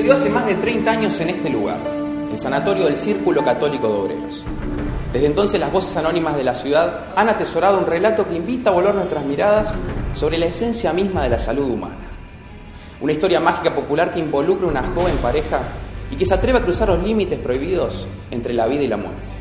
Sucedió hace más de 30 años en este lugar, el sanatorio del Círculo Católico de Obreros. Desde entonces las voces anónimas de la ciudad han atesorado un relato que invita a volar nuestras miradas sobre la esencia misma de la salud humana. Una historia mágica popular que involucra una joven pareja y que se atreve a cruzar los límites prohibidos entre la vida y la muerte.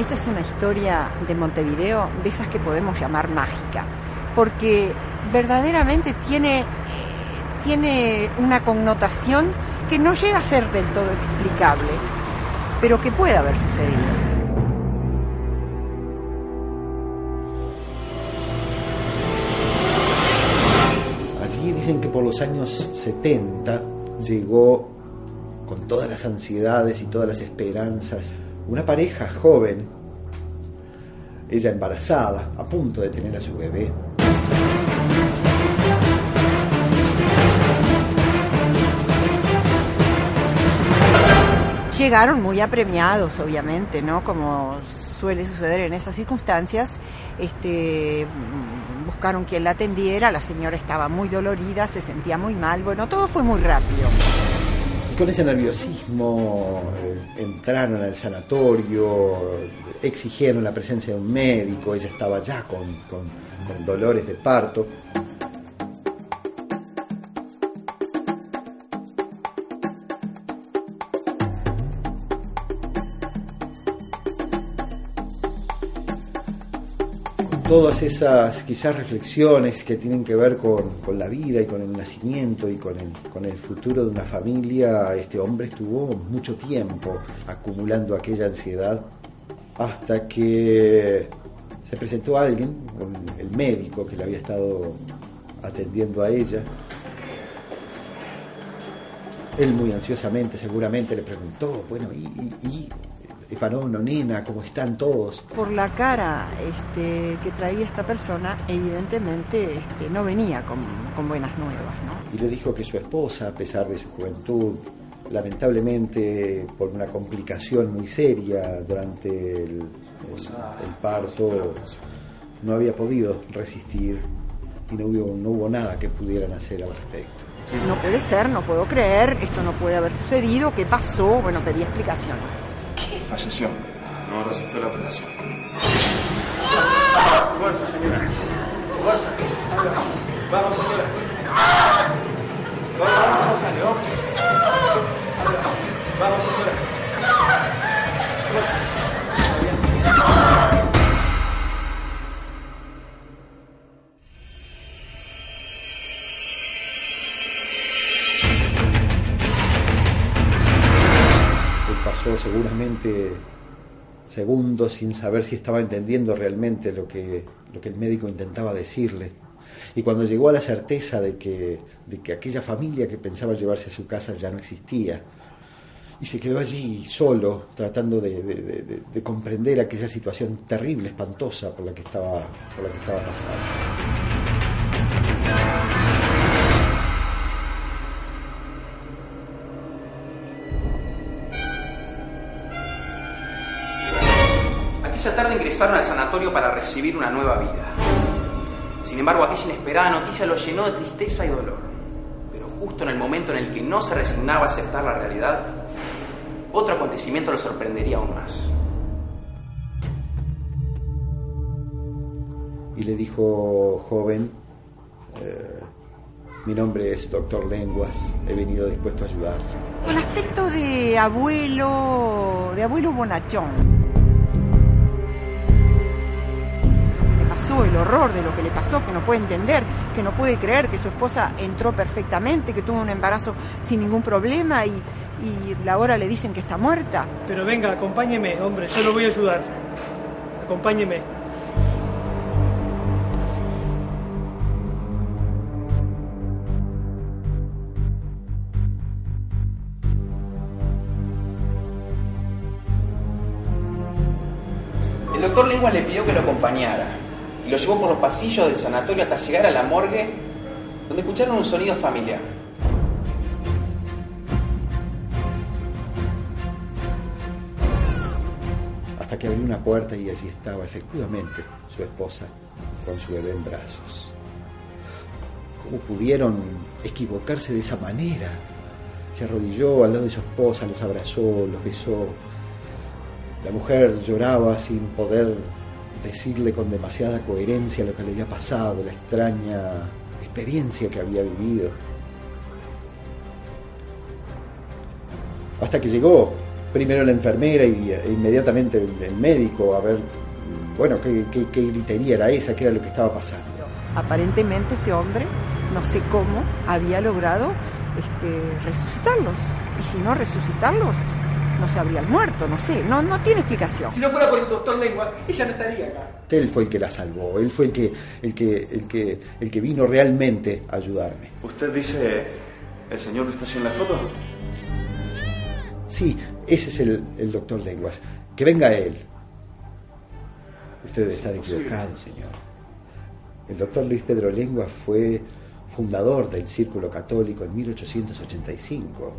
Esta es una historia de Montevideo de esas que podemos llamar mágica, porque verdaderamente tiene, tiene una connotación que no llega a ser del todo explicable, pero que puede haber sucedido. Allí dicen que por los años 70 llegó con todas las ansiedades y todas las esperanzas una pareja joven, ella embarazada, a punto de tener a su bebé. Llegaron muy apremiados, obviamente, ¿no? Como suele suceder en esas circunstancias. Este, buscaron quien la atendiera, la señora estaba muy dolorida, se sentía muy mal, bueno, todo fue muy rápido. Con ese nerviosismo eh, entraron al sanatorio, exigieron la presencia de un médico, ella estaba ya con- con dolores de parto. Todas esas quizás reflexiones que tienen que ver con, con la vida y con el nacimiento y con el, con el futuro de una familia, este hombre estuvo mucho tiempo acumulando aquella ansiedad hasta que se presentó alguien, el médico que le había estado atendiendo a ella. Él muy ansiosamente seguramente le preguntó, bueno, ¿y, y, y eh, varón o nena, cómo están todos? Por la cara este, que traía esta persona, evidentemente este, no venía con, con buenas nuevas, ¿no? y le dijo que su esposa, a pesar de su juventud, lamentablemente por una complicación muy seria durante el, el- el parto, no había podido resistir y no hubo, no hubo nada que pudieran hacer al respecto. No puede ser, no puedo creer, esto no puede haber sucedido, ¿qué pasó? Bueno, pedí explicaciones. Falleció. No resistió la operación. Seguramente segundos sin saber si estaba entendiendo realmente lo que, lo que el médico intentaba decirle. Y cuando llegó a la certeza de que, de que aquella familia que pensaba llevarse a su casa ya no existía, y se quedó allí solo, tratando de, de- de- de comprender aquella situación terrible, espantosa por la que estaba, por la que estaba pasando. Ingresaron al sanatorio para recibir una nueva vida. Sin embargo, aquella inesperada noticia lo llenó de tristeza y dolor. Pero justo en el momento en el que no se resignaba a aceptar la realidad, otro acontecimiento lo sorprendería aún más. Y le dijo, joven, eh, mi nombre es doctor Lenguas, he venido dispuesto a ayudar. Con aspecto de abuelo, de abuelo bonachón. El horror de lo que le pasó, que no puede entender, que no puede creer que su esposa entró perfectamente, que tuvo un embarazo sin ningún problema y, y ahora le dicen que está muerta. Pero venga, acompáñeme, hombre, yo lo voy a ayudar. Acompáñeme. El doctor Lenguas le pidió que lo acompañara lo llevó por los pasillos del sanatorio hasta llegar a la morgue, donde escucharon un sonido familiar. Hasta que abrió una puerta y allí estaba efectivamente su esposa con su bebé en brazos. ¿Cómo pudieron equivocarse de esa manera? Se arrodilló al lado de su esposa, los abrazó, los besó. La mujer lloraba sin poder decirle con demasiada coherencia lo que le había pasado, la extraña experiencia que había vivido. Hasta que llegó primero la enfermera y e inmediatamente el, médico a ver, bueno, qué, qué, qué gritería era esa, qué era lo que estaba pasando. Aparentemente este hombre, no sé cómo, había logrado este, resucitarlos. Y si no resucitarlos, no se habrían muerto, no sé, no, no tiene explicación. Si no fuera por el doctor Lenguas, ella no estaría acá. Él fue el que la salvó, él fue el que, el que, el que, el que vino realmente a ayudarme. ¿Usted dice el señor que está allí en la foto? Sí, ese es el, el doctor Lenguas. Que venga él. Usted está equivocado, señor. El doctor Luis Pedro Lenguas fue fundador del Círculo Católico en 1885.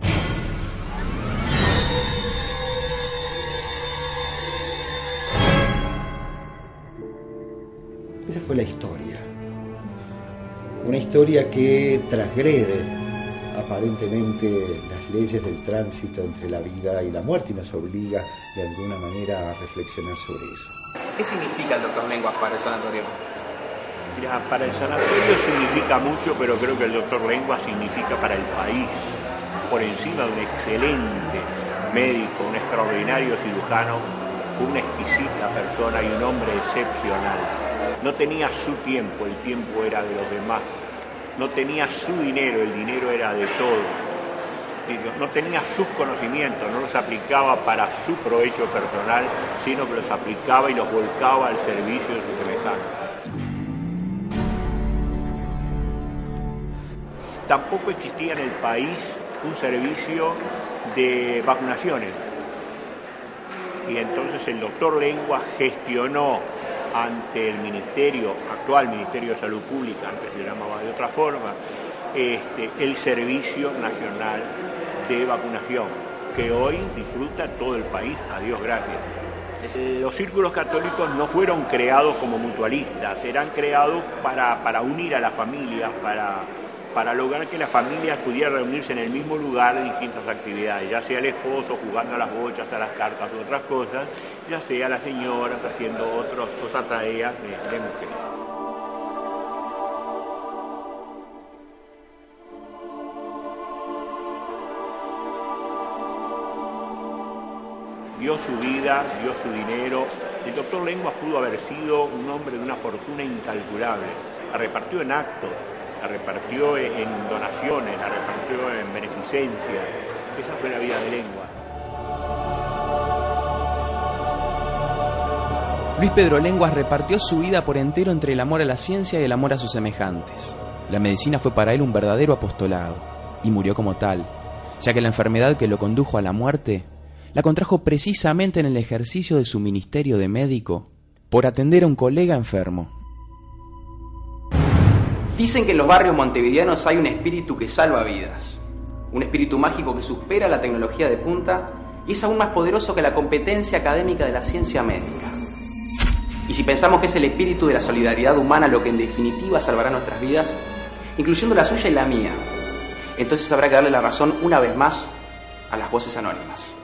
Esa fue la historia. Una historia que transgrede aparentemente las leyes del tránsito entre la vida y la muerte y nos obliga de alguna manera a reflexionar sobre eso. ¿Qué significa el doctor Lenguas para el sanatorio? Mira, para el sanatorio significa mucho, pero creo que el doctor Lengua significa para el país, por encima de un excelente médico, un extraordinario cirujano, una exquisita persona y un hombre excepcional. No tenía su tiempo, el tiempo era de los demás. No tenía su dinero, el dinero era de todos. No tenía sus conocimientos, no los aplicaba para su provecho personal, sino que los aplicaba y los volcaba al servicio de sus semejantes. tampoco existía en el país un servicio de vacunaciones. Y entonces el doctor Lengua gestionó ante el Ministerio, actual Ministerio de Salud Pública, antes se llamaba de otra forma, este, el Servicio Nacional de Vacunación, que hoy disfruta todo el país, a Dios gracias. Los círculos católicos no fueron creados como mutualistas, eran creados para, para unir a las familias, para, para lograr que la familia pudiera reunirse en el mismo lugar en distintas actividades, ya sea el esposo jugando a las bochas, a las cartas u otras cosas, ya sea las señoras haciendo otras cosas tareas de, de mujeres. dio su vida, dio su dinero. El doctor Lenguas pudo haber sido un hombre de una fortuna incalculable. La repartió en actos, la repartió en donaciones, la repartió en beneficencia. Esa fue la vida de Lengua. Luis Pedro Lenguas repartió su vida por entero entre el amor a la ciencia y el amor a sus semejantes. La medicina fue para él un verdadero apostolado, y murió como tal. ya que la enfermedad que lo condujo a la muerte la contrajo precisamente en el ejercicio de su ministerio de médico por atender a un colega enfermo. Dicen que en los barrios montevideanos hay un espíritu que salva vidas, un espíritu mágico que supera la tecnología de punta y es aún más poderoso que la competencia académica de la ciencia médica. Y si pensamos que es el espíritu de la solidaridad humana lo que en definitiva salvará nuestras vidas, incluyendo la suya y la mía, entonces habrá que darle la razón una vez más a las voces anónimas.